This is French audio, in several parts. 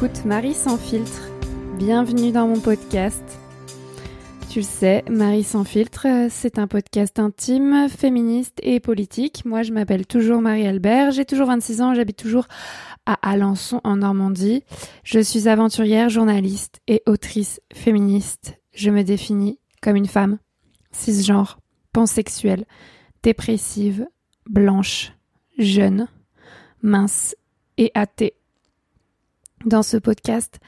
Écoutes Marie sans filtre. Bienvenue dans mon podcast. Tu le sais, Marie sans filtre, c'est un podcast intime, féministe et politique. Moi, je m'appelle toujours Marie-Albert, j'ai toujours 26 ans, j'habite toujours à Alençon en Normandie. Je suis aventurière, journaliste et autrice féministe. Je me définis comme une femme cisgenre, pansexuelle, dépressive, blanche, jeune, mince et athée. Dans ce podcast,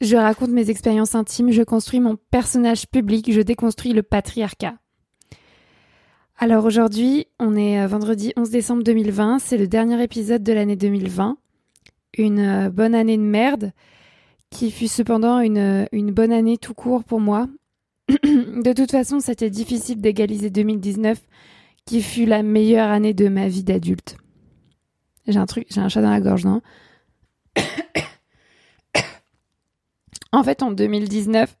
je raconte mes expériences intimes, je construis mon personnage public, je déconstruis le patriarcat. Alors aujourd'hui, on est euh, vendredi 11 décembre 2020, c'est le dernier épisode de l'année 2020. Une euh, bonne année de merde, qui fut cependant une, euh, bonne année tout court pour moi. de toute façon, c'était difficile d'égaliser 2019, qui fut la meilleure année de ma vie d'adulte. J'ai un truc, j'ai un chat dans la gorge, non? En fait, en 2019,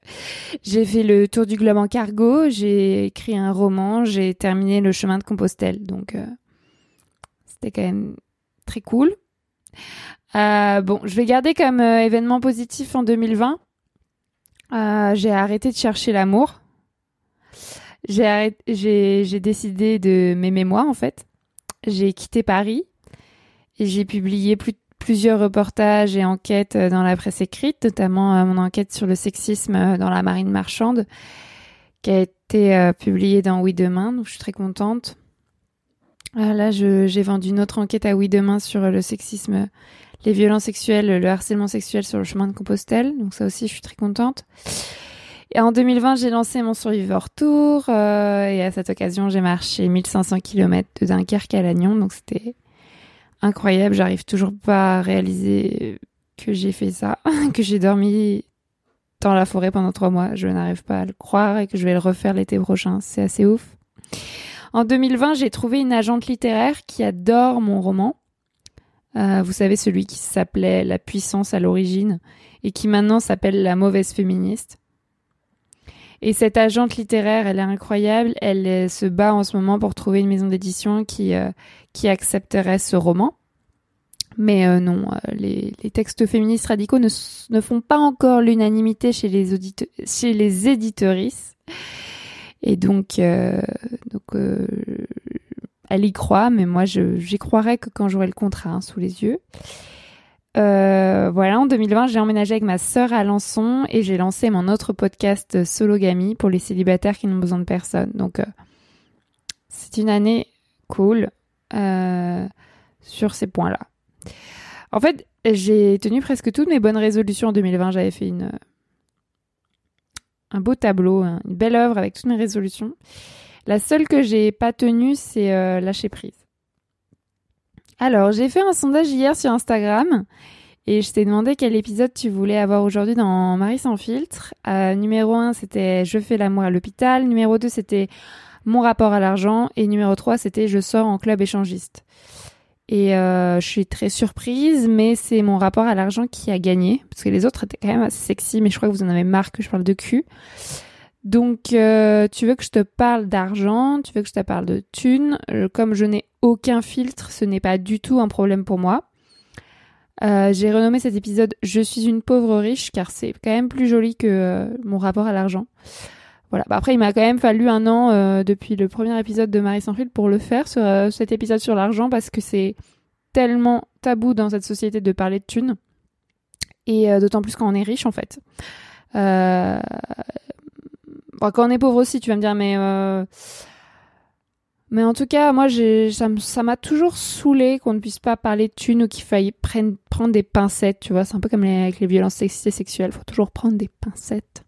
j'ai fait le tour du globe en cargo, j'ai écrit un roman, j'ai terminé le chemin de Compostelle. Donc, euh, c'était quand même très cool. Euh, bon, je vais garder comme euh, événement positif en 2020. j'ai arrêté de chercher l'amour. J'ai, décidé de m'aimer moi, en fait. J'ai quitté Paris et j'ai publié plus plusieurs reportages et enquêtes euh, dans la presse écrite, notamment euh, mon enquête sur le sexisme euh, dans la marine marchande, qui a été publiée dans Oui Demain, donc je suis très contente. là, j'ai vendu une autre enquête à Oui Demain sur le sexisme, les violences sexuelles, le harcèlement sexuel sur le chemin de Compostelle, donc ça aussi, je suis très contente. Et en 2020, j'ai lancé mon Survivor Tour, et à cette occasion, j'ai marché 1500 km de Dunkerque à Lannion, donc c'était incroyable. J'arrive toujours pas à réaliser que j'ai fait ça, que j'ai dormi dans la forêt pendant trois mois. Je n'arrive pas à le croire et que je vais le refaire l'été prochain. C'est assez ouf. En 2020, j'ai trouvé une agente littéraire qui adore mon roman. Euh, vous savez, celui qui s'appelait La puissance à l'origine et qui maintenant s'appelle La mauvaise féministe. Et cette agente littéraire, elle est incroyable. Elle se bat en ce moment pour trouver une maison d'édition qui, euh, qui accepterait ce roman. Mais euh, non, euh, les, les, textes féministes radicaux ne, ne font pas encore l'unanimité chez les chez les éditorices. Et donc, donc elle y croit, mais moi, j'y croirais que quand j'aurai le contrat hein, sous les yeux. Euh, voilà, en 2020, j'ai emménagé avec ma sœur à Alençon et j'ai lancé mon autre podcast Sologamy pour les célibataires qui n'ont besoin de personne. Donc, euh, c'est une année cool euh, sur ces points-là. En fait, j'ai tenu presque toutes mes bonnes résolutions en 2020. J'avais fait un beau tableau, une belle œuvre avec toutes mes résolutions. La seule que j'ai pas tenue, c'est lâcher prise. Alors, j'ai fait un sondage hier sur Instagram et je t'ai demandé quel épisode tu voulais avoir aujourd'hui dans Marie sans filtre. Euh, numéro 1, c'était Je fais l'amour à l'hôpital. Numéro 2, c'était Mon rapport à l'argent. Et numéro 3, c'était Je sors en club échangiste. Et euh, je suis très surprise, mais c'est mon rapport à l'argent qui a gagné. Parce que les autres étaient quand même assez sexy, mais je crois que vous en avez marre que je parle de cul. Donc, euh, tu veux que je te parle d'argent, tu veux que je te parle de thunes. Euh, comme je n'ai aucun filtre, ce n'est pas du tout un problème pour moi. Euh, j'ai renommé cet épisode Je suis une pauvre riche car c'est quand même plus joli que mon rapport à l'argent. Voilà. Bah, après, il m'a quand même fallu un an depuis le premier épisode de Marie sans filtre pour le faire, cet épisode sur l'argent, parce que c'est tellement tabou dans cette société de parler de thunes. Et d'autant plus quand on est riche, en fait. Quand on est pauvre aussi, tu vas me dire, mais. Euh, mais en tout cas, moi, ça m'a toujours saoulé qu'on ne puisse pas parler de thunes ou qu'il faille prendre des pincettes, tu vois. C'est un peu comme avec les violences sexistes et sexuelles. faut toujours prendre des pincettes.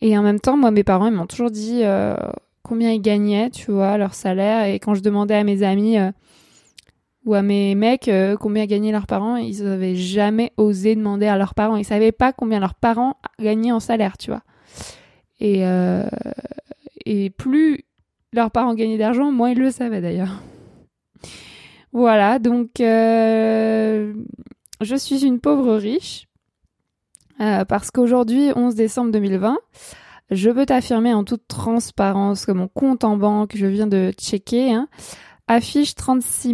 Et en même temps, moi, mes parents, ils m'ont toujours dit euh, combien ils gagnaient, tu vois, leur salaire. Et quand je demandais à mes amis euh, ou à mes mecs combien gagnaient leurs parents, ils n'avaient jamais osé demander à leurs parents. Ils savaient pas combien leurs parents gagnaient en salaire, tu vois. Et, euh, et plus leurs parents gagnaient d'argent, moins ils le savaient d'ailleurs. Voilà, donc euh, je suis une pauvre riche euh, parce qu'aujourd'hui, 11 décembre 2020, je peux t'affirmer en toute transparence que mon compte en banque, je viens de checker, hein, affiche 36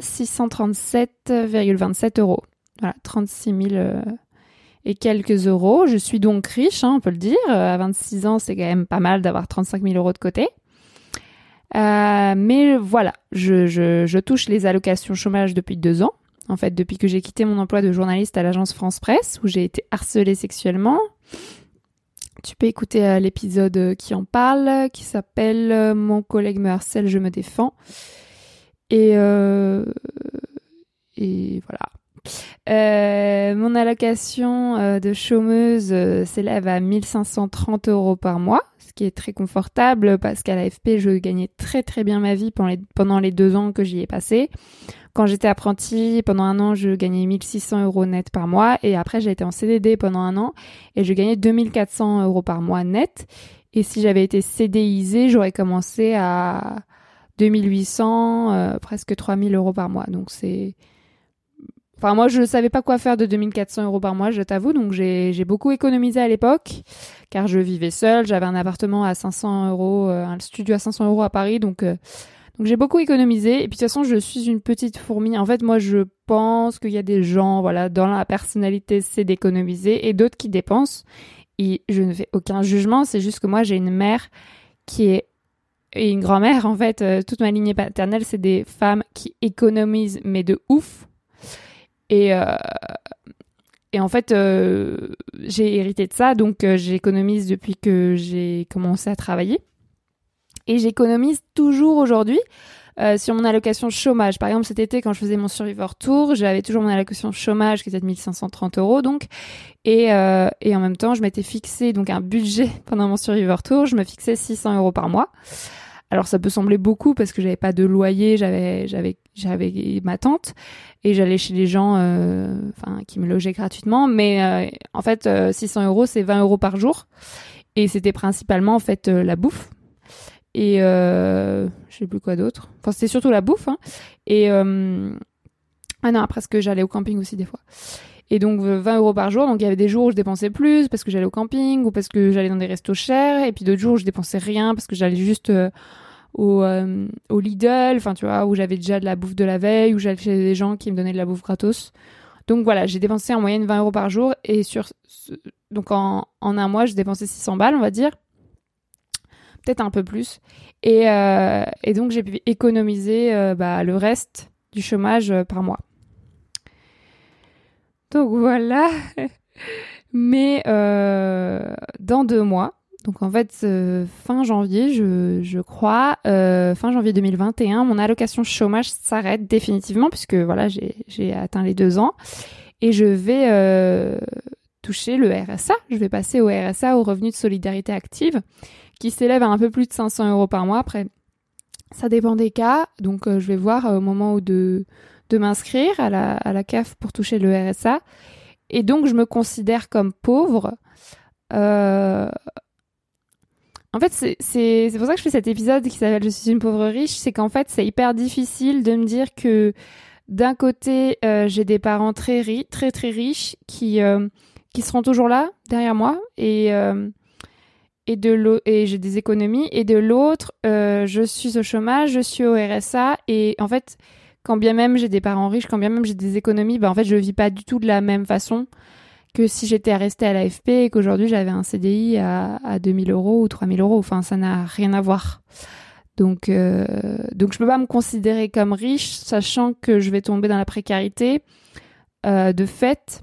637,27 euros. Voilà, 36 000 et quelques euros. Je suis donc riche, hein, on peut le dire. À 26 ans, c'est quand même pas mal d'avoir 35 000 euros de côté. Euh, mais voilà, je, touche les allocations chômage depuis deux ans. En fait, depuis que j'ai quitté mon emploi de journaliste à l'agence France Presse, où j'ai été harcelée sexuellement. Tu peux écouter euh, l'épisode qui en parle, qui s'appelle euh, Mon collègue me harcèle, je me défends. Euh, et voilà. Euh, mon allocation euh, de chômeuse euh, s'élève à 1530 euros par mois, ce qui est très confortable parce qu'à l'AFP, je gagnais très très bien ma vie pendant les, deux ans que j'y ai passé. Quand j'étais apprenti, pendant un an, je gagnais 1600 euros net par mois et après, j'ai été en CDD pendant un an et je gagnais 2400 euros par mois net. Et si j'avais été CDIsée, j'aurais commencé à 2800, presque 3000 euros par mois. Donc c'est Enfin, moi, je ne savais pas quoi faire de 2400 euros par mois, je t'avoue. Donc, j'ai beaucoup économisé à l'époque, car je vivais seule. J'avais un appartement à 500 euros, euh, un studio à 500 euros à Paris. Donc, euh, donc j'ai beaucoup économisé. Et puis, de toute façon, je suis une petite fourmi. En fait, moi, je pense qu'il y a des gens, voilà, dans la personnalité, c'est d'économiser, et d'autres qui dépensent. Et je ne fais aucun jugement. C'est juste que moi, j'ai une mère qui est et une grand-mère, en fait, euh, toute ma lignée paternelle, c'est des femmes qui économisent, mais de ouf. Et, euh, et en fait, euh, j'ai hérité de ça, donc euh, j'économise depuis que j'ai commencé à travailler. Et j'économise toujours aujourd'hui. sur mon allocation chômage. Par exemple, cet été, quand je faisais mon Survivor Tour, j'avais toujours mon allocation chômage qui était de 1530 euros, donc. Et, et en même temps, je m'étais fixé donc un budget pendant mon Survivor Tour. Je me fixais 600 euros par mois. Alors ça peut sembler beaucoup parce que j'avais pas de loyer, j'avais j'avais j'avais ma tante et j'allais chez les gens euh, enfin qui me logeaient gratuitement mais euh, en fait 600 euh, euros c'est 20 euros par jour et c'était principalement en fait la bouffe et je sais plus quoi d'autre enfin c'était surtout la bouffe hein. et ah non après que j'allais au camping aussi des fois et donc 20 euros par jour. Donc il y avait des jours où je dépensais plus parce que j'allais au camping ou parce que j'allais dans des restos chers. Et puis d'autres jours où je dépensais rien parce que j'allais juste au, euh, au Lidl, enfin tu vois, où j'avais déjà de la bouffe de la veille, où j'allais chez des gens qui me donnaient de la bouffe gratos. Donc voilà, j'ai dépensé en moyenne 20 euros par jour et sur donc en, en un mois, j'ai dépensé 600 balles, on va dire, peut-être un peu plus. Et, euh, et donc j'ai pu économiser euh, bah, le reste du chômage par mois. Donc voilà. Mais dans deux mois, donc en fait, euh, fin janvier, je, je crois, euh, fin janvier 2021, mon allocation chômage s'arrête définitivement puisque voilà, j'ai atteint les deux ans et je vais euh, toucher le RSA. Je vais passer au RSA, au revenu de solidarité active, qui s'élève à un peu plus de 500 euros par mois. Après, ça dépend des cas. Donc je vais voir au moment où de, de m'inscrire à la, à la CAF pour toucher le RSA. Et donc je me considère comme pauvre. En fait, c'est pour ça que je fais cet épisode qui s'appelle Je suis une pauvre riche. C'est qu'en fait, c'est hyper difficile de me dire que d'un côté, euh, j'ai des parents très, très, très riches qui, euh, qui seront toujours là derrière moi et, euh, et, de et j'ai des économies. Et de l'autre, je suis au chômage, je suis au RSA. Et en fait, quand bien même j'ai des parents riches, quand bien même j'ai des économies, bah, en fait, je vis pas du tout de la même façon que si j'étais restée à l'AFP et qu'aujourd'hui j'avais un CDI à, à 2000 euros ou 3000 euros. Enfin, ça n'a rien à voir. Donc, euh, donc je peux pas me considérer comme riche, sachant que je vais tomber dans la précarité euh, de fait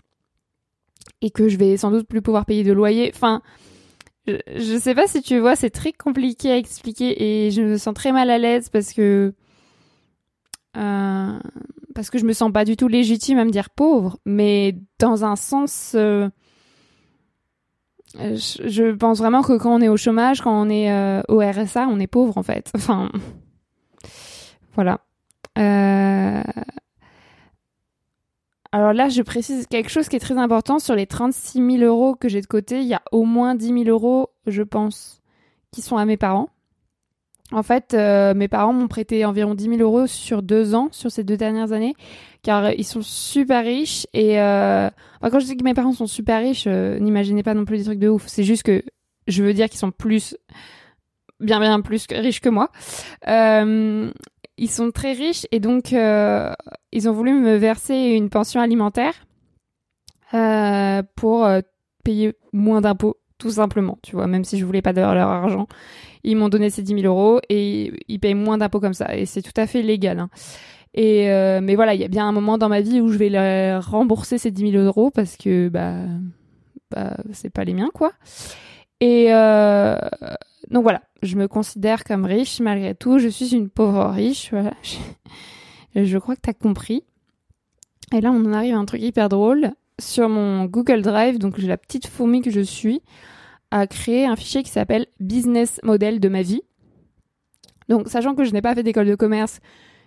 et que je vais sans doute plus pouvoir payer de loyer. Enfin, je, je sais pas si tu vois, c'est très compliqué à expliquer et je me sens très mal à l'aise parce que euh, parce que je me sens pas du tout légitime à me dire pauvre, mais dans un sens, euh, je, pense vraiment que quand on est au chômage, quand on est euh, au RSA, on est pauvre en fait. Enfin, voilà. Euh, alors là, je précise quelque chose qui est très important. Sur les 36 000 euros que j'ai de côté, il y a au moins 10 000 euros, je pense, qui sont à mes parents. En fait, euh, mes parents m'ont prêté environ 10 000 euros sur deux ans, sur ces deux dernières années, car ils sont super riches. Et euh, quand je dis que mes parents sont super riches, euh, n'imaginez pas non plus des trucs de ouf. C'est juste que je veux dire qu'ils sont plus, bien bien plus riches que moi. ils sont très riches et donc ils ont voulu me verser une pension alimentaire euh, pour euh, payer moins d'impôts, tout simplement, tu vois, même si je voulais pas de leur argent. Ils m'ont donné ces 10 000 euros et ils payent moins d'impôts comme ça. Et c'est tout à fait légal. Hein. Et euh, mais voilà, il y a bien un moment dans ma vie où je vais leur rembourser ces 10 000 euros parce que bah, bah c'est pas les miens quoi. Et euh, donc voilà, je me considère comme riche malgré tout. Je suis une pauvre riche. Je crois que tu as compris. Et là, on en arrive à un truc hyper drôle. Sur mon Google Drive, donc j'ai la petite fourmi que je suis, à créer un fichier qui s'appelle Business Model de ma vie. Donc, sachant que je n'ai pas fait d'école de commerce,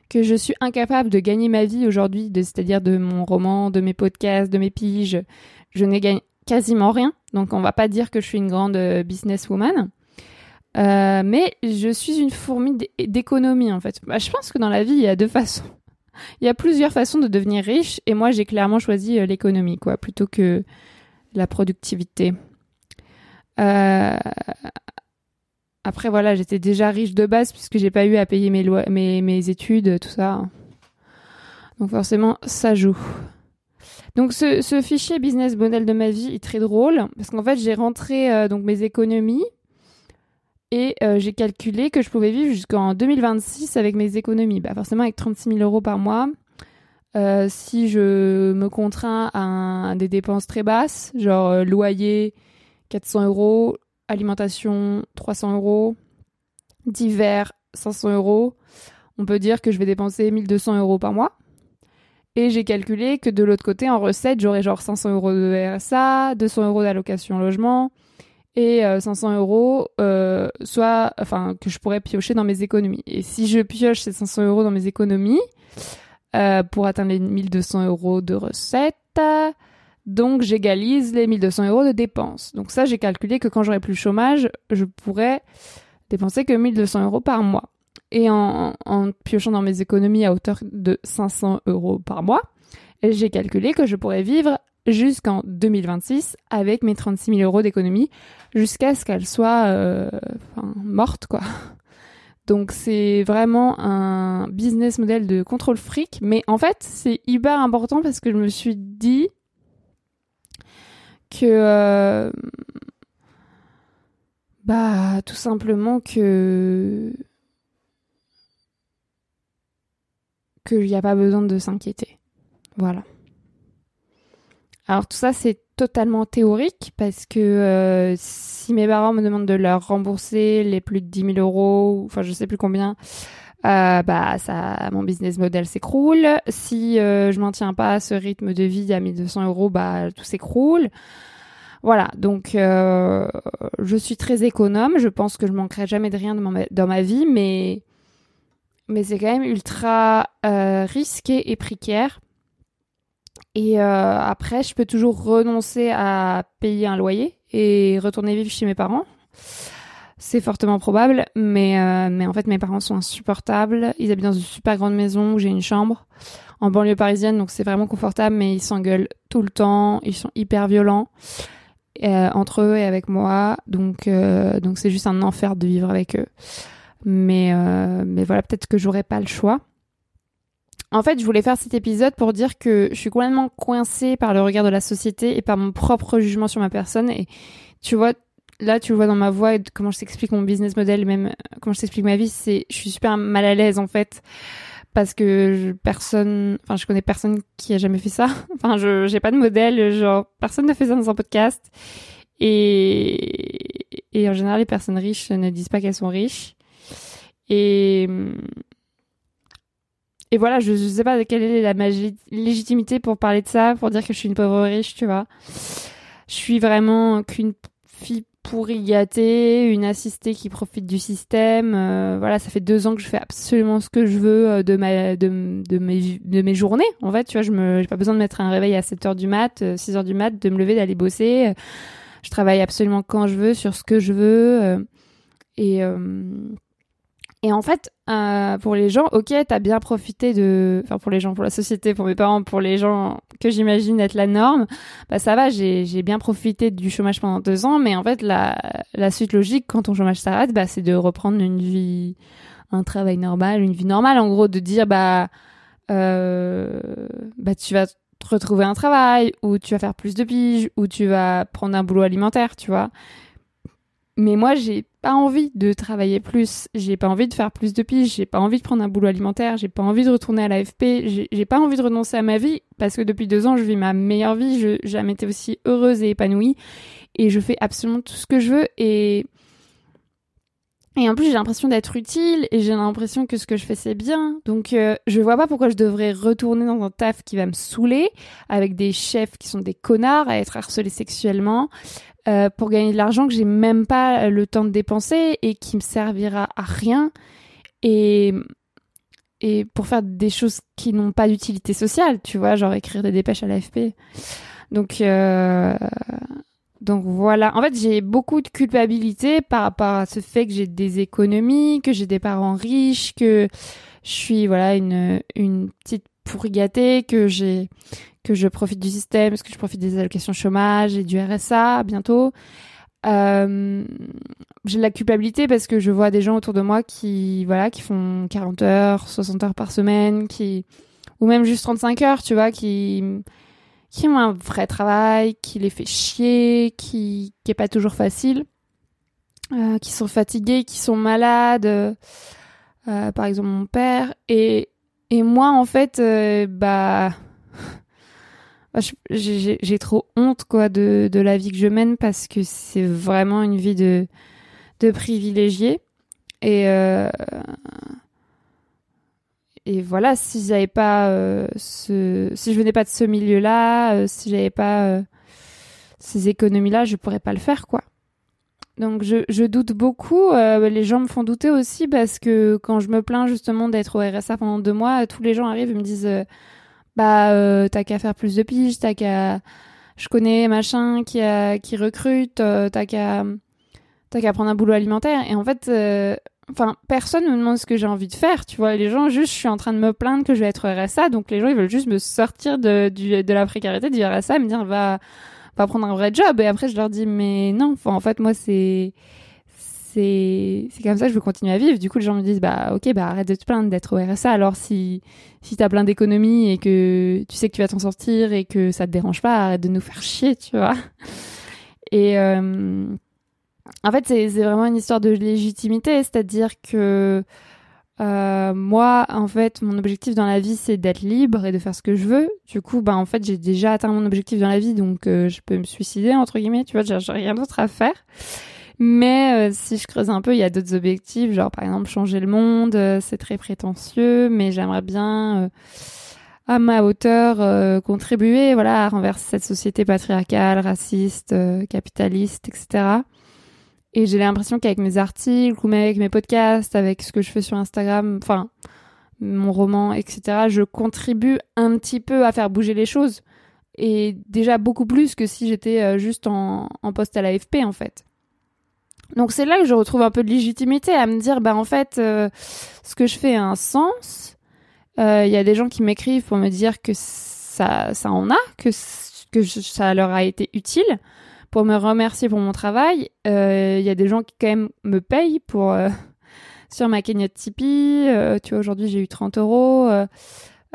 que je suis incapable de gagner ma vie aujourd'hui, c'est-à-dire de mon roman, de mes podcasts, de mes piges, je n'ai gagné quasiment rien. Donc, on va pas dire que je suis une grande euh, businesswoman. Euh, mais je suis une fourmi d'économie en fait. Bah, je pense que dans la vie, il y a deux façons. Il y a plusieurs façons de devenir riche et moi j'ai clairement choisi euh, l'économie quoi, plutôt que la productivité. Euh... Après voilà, j'étais déjà riche de base puisque j'ai pas eu à payer mes, mes, mes études, tout ça. Donc forcément, ça joue. Donc ce, ce, fichier business model de ma vie est très drôle parce qu'en fait j'ai rentré euh, donc mes économies et euh, j'ai calculé que je pouvais vivre jusqu'en 2026 avec mes économies. Bah forcément avec 36 000 euros par mois. Si je me contrains à, des dépenses très basses, genre loyer 400 euros, alimentation 300 euros, divers 500 euros, on peut dire que je vais dépenser 1200 euros par mois. Et j'ai calculé que de l'autre côté, en recette, j'aurais genre 500 euros de RSA, 200 euros d'allocation logement, et 500 euh, euros, euh, soit, enfin, que je pourrais piocher dans mes économies. Et si je pioche ces 500 euros dans mes économies, euh, pour atteindre les 1200 euros de recettes, donc j'égalise les 1200 euros de dépenses. Donc ça, j'ai calculé que quand j'aurai plus le chômage, je pourrais dépenser que 1200 euros par mois. Et en, piochant dans mes économies à hauteur de 500 euros par mois, j'ai calculé que je pourrais vivre jusqu'en 2026 avec mes 36 000 euros d'économie jusqu'à ce qu'elle soit euh, morte quoi. Donc c'est vraiment un business model de contrôle fric, mais en fait c'est hyper important parce que je me suis dit que euh, bah tout simplement que qu'il n'y a pas besoin de s'inquiéter. Voilà. Alors tout ça, c'est totalement théorique parce que euh, si mes parents me demandent de leur rembourser les plus de 10 000 euros, enfin je sais plus combien, euh, bah ça, mon business model s'écroule. Si euh, je maintiens pas ce rythme de vie à 1200 euros, bah tout s'écroule. Voilà, donc je suis très économe. Je pense que je manquerai jamais de rien dans ma vie, mais mais c'est quand même ultra risqué et précaire et euh, après, je peux toujours renoncer à payer un loyer et retourner vivre chez mes parents. C'est fortement probable, mais, euh, mais en fait, mes parents sont insupportables. Ils habitent dans une super grande maison où j'ai une chambre en banlieue parisienne, donc c'est vraiment confortable, mais ils s'engueulent tout le temps. Ils sont hyper violents euh, entre eux et avec moi, donc euh, donc c'est juste un enfer de vivre avec eux. Mais mais voilà, peut-être que j'aurais pas le choix. En fait, je voulais faire cet épisode pour dire que je suis complètement coincée par le regard de la société et par mon propre jugement sur ma personne. Et tu vois, là, tu le vois dans ma voix et comment je t'explique mon business model, même comment je t'explique ma vie, c'est, je suis super mal à l'aise en fait parce que personne, enfin, je connais personne qui a jamais fait ça. Enfin, je, j'ai pas de modèle, genre personne ne fait ça dans un podcast. Et, et en général, les personnes riches ne disent pas qu'elles sont riches. Et et voilà, je, je sais pas quelle est la légitimité pour parler de ça, pour dire que je suis une pauvre riche, tu vois. Je suis vraiment qu'une fille pourrie gâtée, une assistée qui profite du système. Euh, voilà, ça fait deux ans que je fais absolument ce que je veux euh, de mes journées. En fait, tu vois, je j'ai pas besoin de mettre un réveil à 7 heures du mat, 6 euh, du mat, de me lever, d'aller bosser. Je travaille absolument quand je veux, sur ce que je veux. Et en fait, euh, pour les gens, ok, t'as bien profité de, enfin pour les gens, pour la société, pour mes parents, pour les gens que j'imagine être la norme, bah ça va, j'ai bien profité du chômage pendant deux ans, mais en fait la la suite logique quand ton chômage s'arrête, bah c'est de reprendre une vie, un travail normal, une vie normale, en gros, de dire bah euh, bah tu vas retrouver un travail, ou tu vas faire plus de piges, ou tu vas prendre un boulot alimentaire, tu vois. Mais moi, j'ai pas envie de travailler plus, j'ai pas envie de faire plus de piges, j'ai pas envie de prendre un boulot alimentaire, j'ai pas envie de retourner à l'AFP, j'ai pas envie de renoncer à ma vie parce que depuis deux ans, je vis ma meilleure vie, je jamais été aussi heureuse et épanouie. Et je fais absolument tout ce que je veux. Et et en plus, j'ai l'impression d'être utile et j'ai l'impression que ce que je fais, c'est bien. Donc, euh, je vois pas pourquoi je devrais retourner dans un taf qui va me saouler, avec des chefs qui sont des connards, à être harcelés sexuellement, euh, pour gagner de l'argent que j'ai même pas le temps de dépenser et qui me servira à rien. Et, et pour faire des choses qui n'ont pas d'utilité sociale, tu vois, genre écrire des dépêches à l'AFP. Donc, euh, donc voilà, en fait j'ai beaucoup de culpabilité par rapport à ce fait que j'ai des économies, que j'ai des parents riches, que je suis voilà une une petite pourri gâtée, que j'ai que je profite du système, parce que je profite des allocations chômage et du RSA bientôt. Euh, j'ai de la culpabilité parce que je vois des gens autour de moi qui voilà qui font 40 heures, 60 heures par semaine, qui ou même juste 35 heures, tu vois, qui qui ont un vrai travail, qui les fait chier, qui, qui est pas toujours facile, euh, qui sont fatigués, qui sont malades, euh par exemple mon père, et, et moi en fait, euh, bah, j'ai trop honte quoi de, la vie que je mène parce que c'est vraiment une vie de, de privilégié. Et, euh, et voilà, si j'avais pas euh, ce, si je venais pas de ce milieu-là, euh, si j'avais pas ces économies-là, je pourrais pas le faire, quoi. Donc je, doute beaucoup. les gens me font douter aussi parce que quand je me plains justement d'être au RSA pendant deux mois, tous les gens arrivent et me disent, bah t'as qu'à faire plus de piges, t'as qu'à, je connais machin qui recrute, t'as qu'à, t'as qu'à prendre un boulot alimentaire. Et en fait enfin, personne me demande ce que j'ai envie de faire, tu vois. Les gens, juste, je suis en train de me plaindre que je vais être RSA, donc les gens, ils veulent juste me sortir de, la précarité du RSA, me dire, va, va prendre un vrai job. Et après, je leur dis, mais non, en fait, moi, c'est, c'est, c'est comme ça que je veux continuer à vivre. Du coup, les gens me disent, bah, ok, bah, arrête de te plaindre d'être au RSA. Alors, si, si t'as plein d'économies et que tu sais que tu vas t'en sortir et que ça te dérange pas, arrête de nous faire chier, tu vois. Et, euh, en fait, c'est vraiment une histoire de légitimité, c'est-à-dire que euh, moi, en fait, mon objectif dans la vie, c'est d'être libre et de faire ce que je veux. Du coup, bah, en fait, j'ai déjà atteint mon objectif dans la vie, donc euh, je peux me suicider, entre guillemets, tu vois, j'ai rien d'autre à faire. Mais euh, si je creuse un peu, il y a d'autres objectifs, genre par exemple changer le monde, c'est très prétentieux, mais j'aimerais bien à ma hauteur contribuer voilà à renverser cette société patriarcale, raciste, capitaliste, etc. Et j'ai l'impression qu'avec mes articles ou même avec mes podcasts, avec ce que je fais sur Instagram, enfin mon roman, etc., je contribue un petit peu à faire bouger les choses. Et déjà beaucoup plus que si j'étais euh, juste en, poste à l'AFP en fait. Donc c'est là que je retrouve un peu de légitimité à me dire, bah en fait, euh, ce que je fais a un sens. Euh, il y a des gens qui m'écrivent pour me dire que ça, ça en a, que, que ça leur a été utile pour me remercier pour mon travail. Il euh, y a des gens qui quand même me payent pour euh, sur ma cagnotte Tipeee. Euh, tu vois, aujourd'hui j'ai eu 30 euros.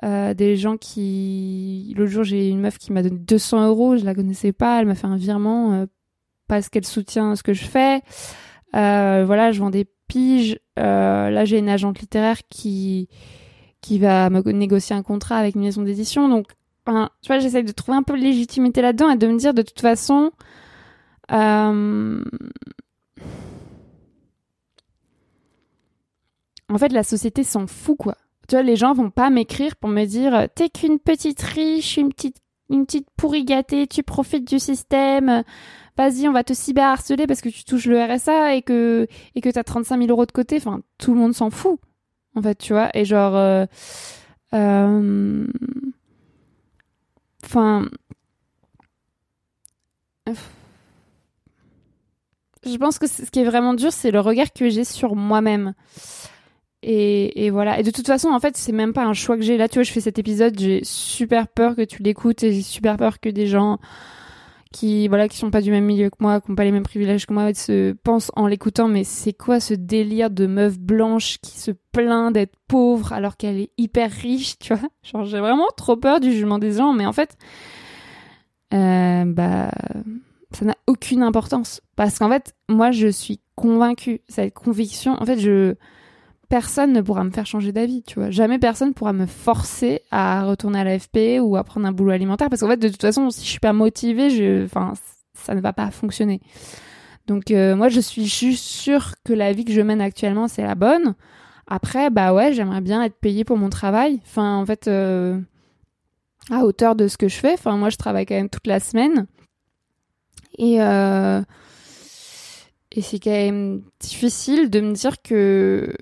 des gens qui l'autre jour j'ai une meuf qui m'a donné 200 euros. Je la connaissais pas. Elle m'a fait un virement parce qu'elle soutient ce que je fais. voilà, je vends des piges. là, j'ai une agente littéraire qui qui va me négocier un contrat avec une maison d'édition. Donc, tu vois, j'essaie de trouver un peu de légitimité là-dedans et de me dire de toute façon, euh, en fait, la société s'en fout, quoi. Tu vois, les gens vont pas m'écrire pour me dire T'es qu'une petite riche, une petite, une petite pourri gâtée, tu profites du système, vas-y, on va te cyberharceler parce que tu touches le RSA et que, et que t'as 35 000 euros de côté. Enfin, tout le monde s'en fout, en fait, tu vois. Et genre. Euh, euh, enfin je pense que ce qui est vraiment dur, c'est le regard que j'ai sur moi-même. Et, voilà. Et de toute façon, en fait, c'est même pas un choix que j'ai. Là, tu vois, je fais cet épisode, j'ai super peur que tu l'écoutes et j'ai super peur que des gens qui voilà qui sont pas du même milieu que moi, qui ont pas les mêmes privilèges que moi, se pensent en l'écoutant mais c'est quoi ce délire de meuf blanche qui se plaint d'être pauvre alors qu'elle est hyper riche, tu vois? Genre j'ai vraiment trop peur du jugement des gens, mais en fait euh, bah ça n'a aucune importance parce qu'en fait moi je suis convaincue, cette conviction, en fait je personne ne pourra me faire changer d'avis, tu vois. Jamais personne pourra me forcer à retourner à l'AFP ou à prendre un boulot alimentaire parce qu'en fait, de toute façon, si je suis pas motivée, enfin, ça ne va pas fonctionner. Donc, euh, moi, je suis juste sûre que la vie que je mène actuellement, c'est la bonne. Après, bah ouais, j'aimerais bien être payée pour mon travail. Enfin, en fait, euh, à hauteur de ce que je fais. Enfin, moi, je travaille quand même toute la semaine. Et, euh, et c'est quand même difficile de me dire que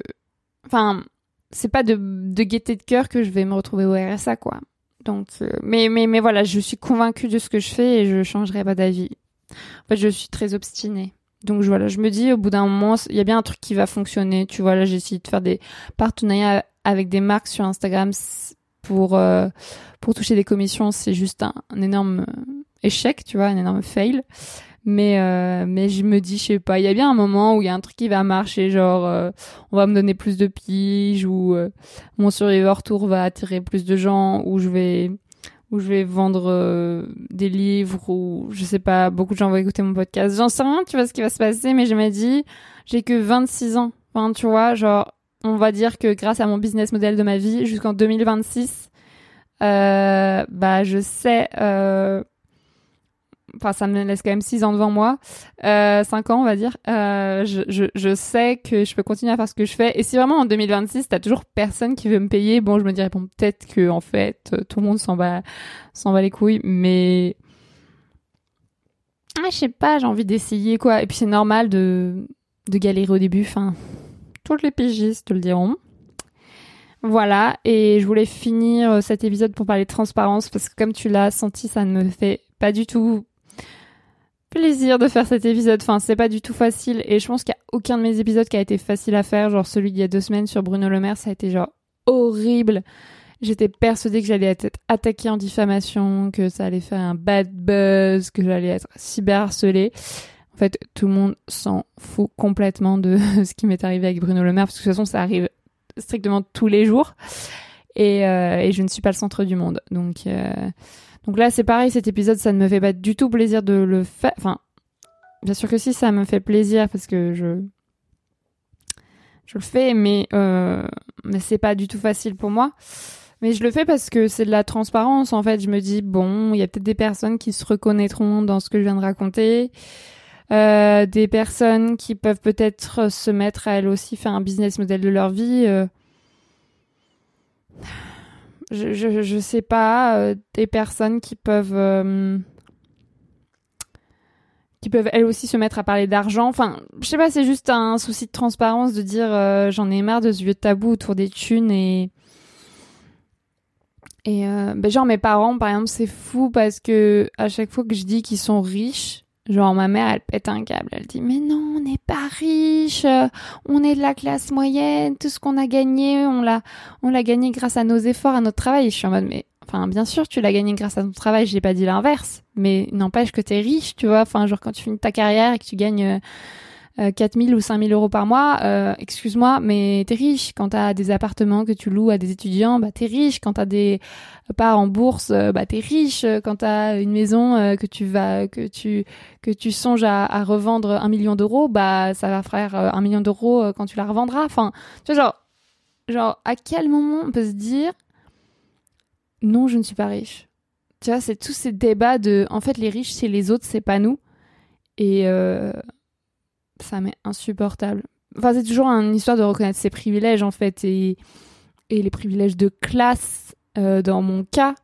Enfin, c'est pas de, de gaieté de cœur que je vais me retrouver au RSA, quoi. Donc, euh, mais, mais, mais voilà, je suis convaincue de ce que je fais et je changerai pas d'avis. En fait, je suis très obstinée. Donc voilà, je me dis au bout d'un moment, il y a bien un truc qui va fonctionner. Tu vois, là, j'ai essayé de faire des partenariats avec des marques sur Instagram pour euh, pour toucher des commissions. C'est juste un, énorme échec, tu vois, un énorme fail. Mais, euh, mais je me dis, je sais pas, il y a bien un moment où il y a un truc qui va marcher, genre euh, on va me donner plus de piges, ou euh, mon Survivor Tour va attirer plus de gens, ou je vais, ou je vais vendre des livres, ou je sais pas, beaucoup de gens vont écouter mon podcast. J'en sais rien, tu vois ce qui va se passer, mais je me dis, j'ai que 26 ans. Enfin, tu vois, genre, on va dire que grâce à mon business model de ma vie, jusqu'en 2026, bah, je sais enfin ça me laisse quand même 6 ans devant moi, euh, 5 ans on va dire, euh, je, sais que je peux continuer à faire ce que je fais. Et si vraiment en 2026 t'as toujours personne qui veut me payer, bon je me dirais bon peut-être que en fait tout le monde s'en va s'en va les couilles, mais ah, je sais pas, j'ai envie d'essayer quoi. Et puis c'est normal de de galérer au début, enfin tous les pigistes te le diront. Voilà, et je voulais finir cet épisode pour parler de transparence parce que comme tu l'as senti, ça ne me fait pas du tout plaisir de faire cet épisode. Enfin, c'est pas du tout facile et je pense qu'il y a aucun de mes épisodes qui a été facile à faire. Genre celui d'il y a deux semaines sur Bruno Le Maire, ça a été genre horrible. J'étais persuadée que j'allais être attaquée en diffamation, que ça allait faire un bad buzz, que j'allais être cyberharcelée. En fait, tout le monde s'en fout complètement de ce qui m'est arrivé avec Bruno Le Maire, parce que de toute façon, ça arrive strictement tous les jours. Et, euh, et je ne suis pas le centre du monde. Donc, euh, donc là, c'est pareil, cet épisode, ça ne me fait pas du tout plaisir de le faire. Enfin, bien sûr que si, ça me fait plaisir parce que je je le fais, mais euh, mais c'est pas du tout facile pour moi. Mais je le fais parce que c'est de la transparence. En fait, je me dis bon, il y a peut-être des personnes qui se reconnaîtront dans ce que je viens de raconter. Euh, des personnes qui peuvent peut-être se mettre à elles aussi faire un business model de leur vie. Euh je, je, sais pas, euh, des personnes qui peuvent euh, qui peuvent elles aussi se mettre à parler d'argent. Enfin, je sais pas, c'est juste un souci de transparence de dire euh, j'en ai marre de ce vieux tabou autour des thunes et et ben genre mes parents par exemple c'est fou parce que à chaque fois que je dis qu'ils sont riches Genre ma mère, elle pète un câble, elle dit mais non, on n'est pas riche, on est de la classe moyenne, tout ce qu'on a gagné, on l'a on l'a gagné grâce à nos efforts, à notre travail. Je suis en mode mais enfin bien sûr tu l'as gagné grâce à ton travail, j'ai pas dit l'inverse, mais n'empêche que t'es riche, tu vois. Enfin genre quand tu finis ta carrière et que tu gagnes 4000 euh, ou 5000 euros par mois, euh, excuse-moi, mais t'es riche. Quand t'as des appartements que tu loues à des étudiants, bah t'es riche. Quand t'as des parts en bourse, euh, bah t'es riche. Quand t'as une maison que tu vas, que tu que tu songes à, à revendre un million d'euros, bah ça va faire un million d'euros quand tu la revendras. Enfin, tu vois genre, genre à quel moment on peut se dire non, je ne suis pas riche? Tu vois, c'est tous ces débats de, en fait, les riches, c'est les autres, c'est pas nous. Et euh, ça insupportable. Enfin, c'est toujours une histoire de reconnaître ses privilèges, en fait, et, et les privilèges de classe, euh, dans mon cas,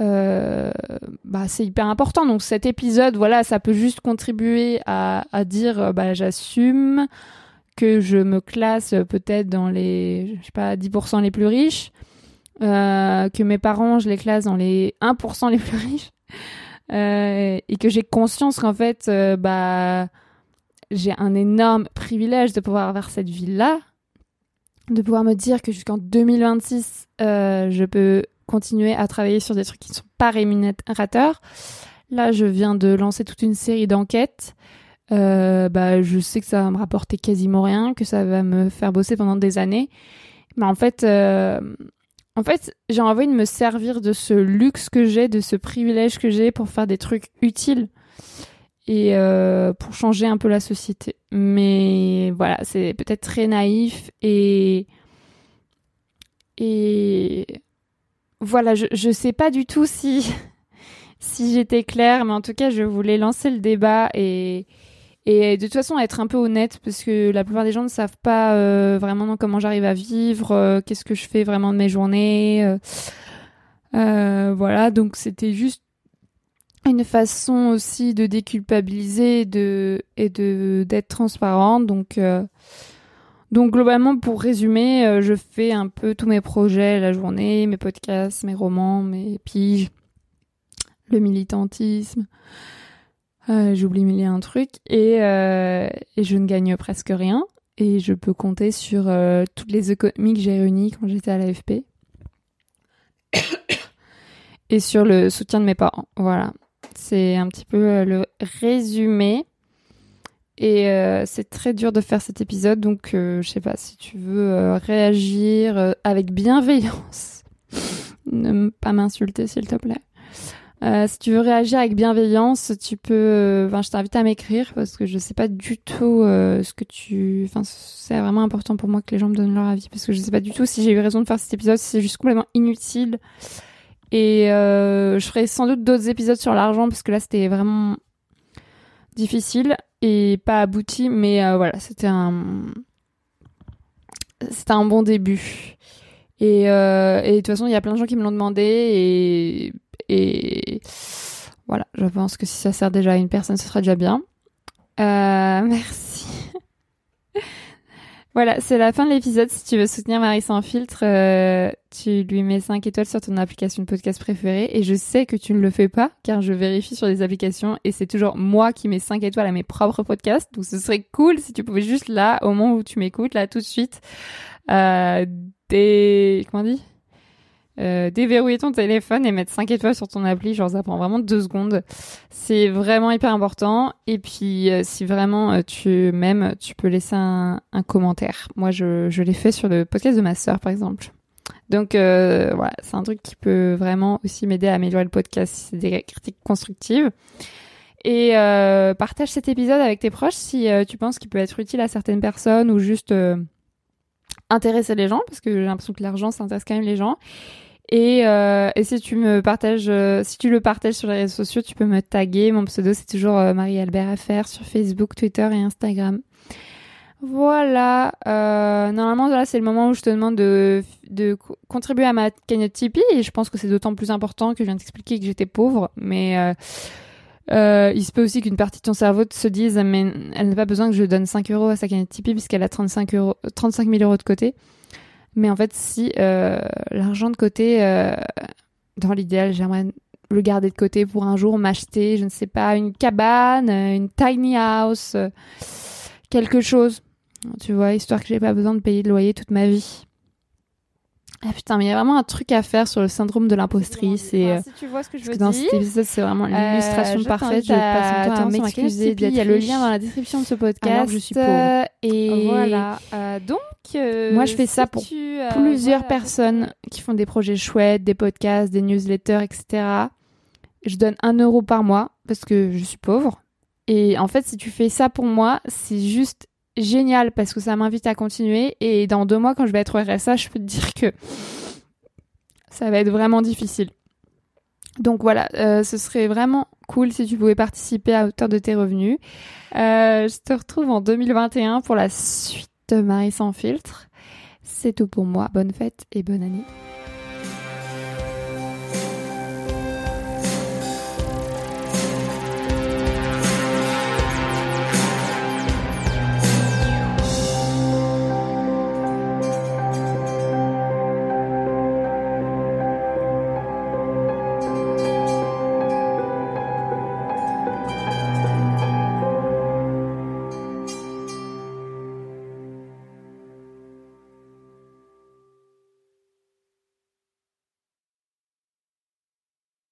euh, bah, c'est hyper important. Donc cet épisode, voilà, ça peut juste contribuer à, à dire, euh, bah, j'assume que je me classe peut-être dans les, je sais pas, 10% les plus riches, que mes parents, je les classe dans les 1% les plus riches, et que j'ai conscience qu'en fait, bah, j'ai un énorme privilège de pouvoir avoir cette vie-là, de pouvoir me dire que jusqu'en 2026, euh, je peux continuer à travailler sur des trucs qui ne sont pas rémunérateurs. Là, je viens de lancer toute une série d'enquêtes. Euh, bah, je sais que ça va me rapporter quasiment rien, que ça va me faire bosser pendant des années. Mais euh, en fait, j'ai envie de me servir de ce luxe que j'ai, de ce privilège que j'ai pour faire des trucs utiles et euh, pour changer un peu la société. Mais voilà, c'est peut-être très naïf et et voilà, je je sais pas du tout si si j'étais claire, mais en tout cas, je voulais lancer le débat et et de toute façon être un peu honnête parce que la plupart des gens ne savent pas euh, vraiment comment j'arrive à vivre, euh, qu'est-ce que je fais vraiment de mes journées. Voilà, donc c'était juste une façon aussi de déculpabiliser et de et de d'être transparente. Donc euh, donc globalement, pour résumer, je fais un peu tous mes projets la journée, mes podcasts, mes romans, mes piges, le militantisme. Euh, J'oublie mille un trucs et, euh, et je ne gagne presque rien et je peux compter sur euh, toutes les économies que j'ai réunies quand j'étais à l'AFP et sur le soutien de mes parents. Voilà, c'est un petit peu euh, le résumé. Et euh, c'est très dur de faire cet épisode, donc euh, je sais pas si tu veux réagir avec bienveillance. ne pas m'insulter, s'il te plaît. Euh, si tu veux réagir avec bienveillance, tu peux. euh, Enfin, je t'invite à m'écrire parce que je sais pas du tout euh, ce que tu. Enfin, c'est vraiment important pour moi que les gens me donnent leur avis parce que je sais pas du tout si j'ai eu raison de faire cet épisode, si c'est juste complètement inutile. Et euh, je ferai sans doute d'autres épisodes sur l'argent parce que là c'était vraiment difficile et pas abouti, mais euh, voilà, c'était un. C'était un bon début. Et, euh, et de toute façon, il y a plein de gens qui me l'ont demandé et, et voilà, je pense que si ça sert déjà à une personne, ce sera déjà bien. Merci. Voilà, c'est la fin de l'épisode. Si tu veux soutenir Marie sans filtre, euh, tu lui mets 5 étoiles sur ton application de podcast préférée. Et je sais que tu ne le fais pas, car je vérifie sur les applications et c'est toujours moi qui mets 5 étoiles à mes propres podcasts. Donc ce serait cool si tu pouvais juste là, au moment où tu m'écoutes, là tout de suite, euh, des... Comment on dit? Euh, déverrouiller ton téléphone et mettre 5 étoiles sur ton appli, genre ça prend vraiment deux secondes. C'est vraiment hyper important. Et puis euh, si vraiment euh, tu m'aimes, tu peux laisser un, un commentaire. Moi je, je l'ai fait sur le podcast de ma sœur par exemple. Donc euh, voilà, c'est un truc qui peut vraiment aussi m'aider à améliorer le podcast si c'est des critiques constructives. Et euh, partage cet épisode avec tes proches si euh, tu penses qu'il peut être utile à certaines personnes ou juste intéresser les gens, parce que j'ai l'impression que l'argent, ça intéresse quand même les gens. Et, euh, et si tu me partages, euh, si tu le partages sur les réseaux sociaux, tu peux me taguer. Mon pseudo, c'est toujours euh, Marie-Albert FR sur Facebook, Twitter et Instagram. Voilà. Euh, normalement, là, c'est le moment où je te demande de, de co- contribuer à ma cagnotte Tipeee. Et je pense que c'est d'autant plus important que je viens t'expliquer que j'étais pauvre. Mais euh, il se peut aussi qu'une partie de ton cerveau se dise, mais elle n'a pas besoin que je donne 5 euros à sa cagnotte Tipeee puisqu'elle a 35, euros, 35 000 euros de côté. Mais en fait, si euh, l'argent de côté, euh, dans l'idéal, j'aimerais le garder de côté pour un jour m'acheter, je ne sais pas, une cabane, euh, une tiny house, quelque chose. Tu vois, histoire que j'ai pas besoin de payer de loyer toute ma vie. Ah putain, mais il y a vraiment un truc à faire sur le syndrome de l'impostrice et euh, si tu vois ce que je parce veux que dans dire. cet épisode, c'est vraiment Euh, l'illustration parfaite. Je passe mon temps à m'excuser Il y a le lien dans la description de ce podcast. Alors je suis pauvre. Et Voilà. Euh, donc, euh, Moi, je fais si ça pour tu, plusieurs voilà, personnes qui font des projets chouettes, des podcasts, des newsletters, etc. Je donne un euro par mois parce que je suis pauvre. Et en fait, si tu fais ça pour moi, c'est juste génial parce que ça m'invite à continuer. Et dans deux mois, quand je vais être RSA, je peux te dire que ça va être vraiment difficile. Donc voilà, euh, ce serait vraiment cool si tu pouvais participer à hauteur de tes revenus. Euh, je te retrouve en 2021 pour la suite de Marie sans filtre. C'est tout pour moi. Bonne fête et bonne année.